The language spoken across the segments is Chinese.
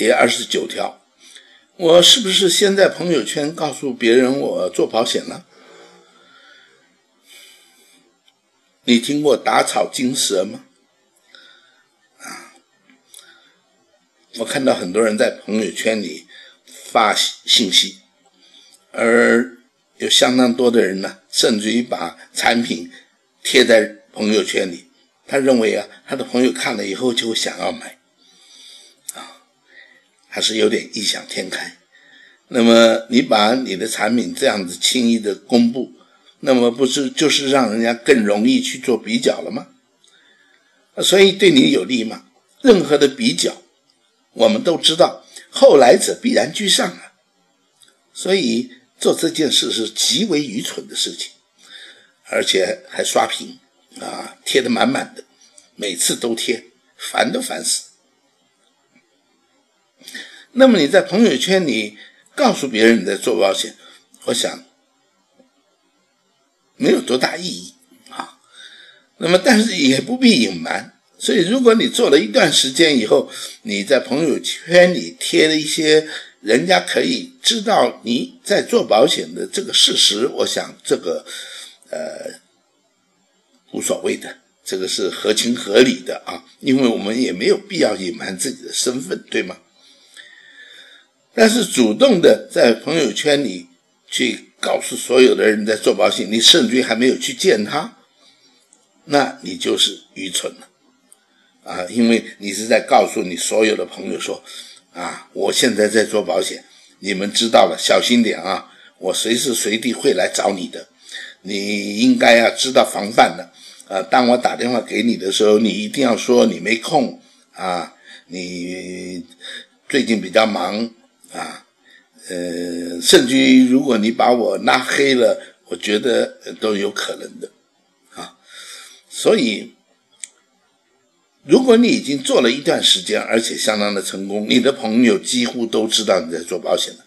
第二十九条，我是不是先在朋友圈告诉别人我做保险了？你听过打草惊蛇吗？啊，我看到很多人在朋友圈里发信息，而有相当多的人呢，甚至于把产品贴在朋友圈里，他认为啊，他的朋友看了以后就会想要买，还是有点异想天开。那么你把你的产品这样子轻易的公布。那么不是就是让人家更容易去做比较了吗？所以对你有利吗？任何的比较，我们都知道后来者必然居上啊。所以做这件事是极为愚蠢的事情，而且还刷屏啊，贴的满满的，每次都贴，烦都烦死。那么你在朋友圈里告诉别人你在做保险，我想。没有多大意义啊，那么但是也不必隐瞒。所以如果你做了一段时间以后，你在朋友圈里贴了一些人家可以知道你在做保险的这个事实，我想这个呃无所谓的，这个是合情合理的啊，因为我们也没有必要隐瞒自己的身份，对吗？但是主动的在朋友圈里去。告诉所有的人在做保险，你甚至还没有去见他，那你就是愚蠢了啊！因为你是在告诉你所有的朋友说，啊，我现在在做保险，你们知道了，小心点啊！我随时随地会来找你的，你应该要知道防范的啊！当我打电话给你的时候，你一定要说你没空啊，你最近比较忙啊。呃，甚至于如果你把我拉黑了，我觉得都有可能的，啊，所以如果你已经做了一段时间，而且相当的成功，你的朋友几乎都知道你在做保险了，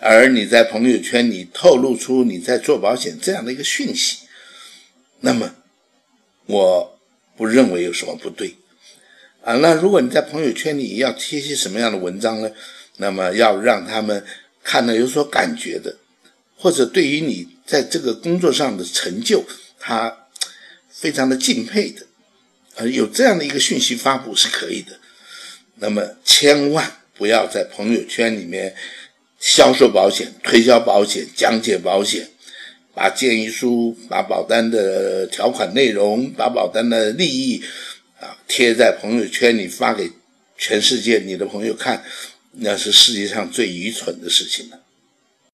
而你在朋友圈里透露出你在做保险这样的一个讯息，那么我不认为有什么不对，啊，那如果你在朋友圈里要贴些什么样的文章呢？那么要让他们。看了有所感觉的，或者对于你在这个工作上的成就，他非常的敬佩的，呃，有这样的一个讯息发布是可以的。那么千万不要在朋友圈里面销售保险、推销保险、讲解保险，把建议书、把保单的条款内容、把保单的利益贴在朋友圈里发给全世界你的朋友看。那是世界上最愚蠢的事情了。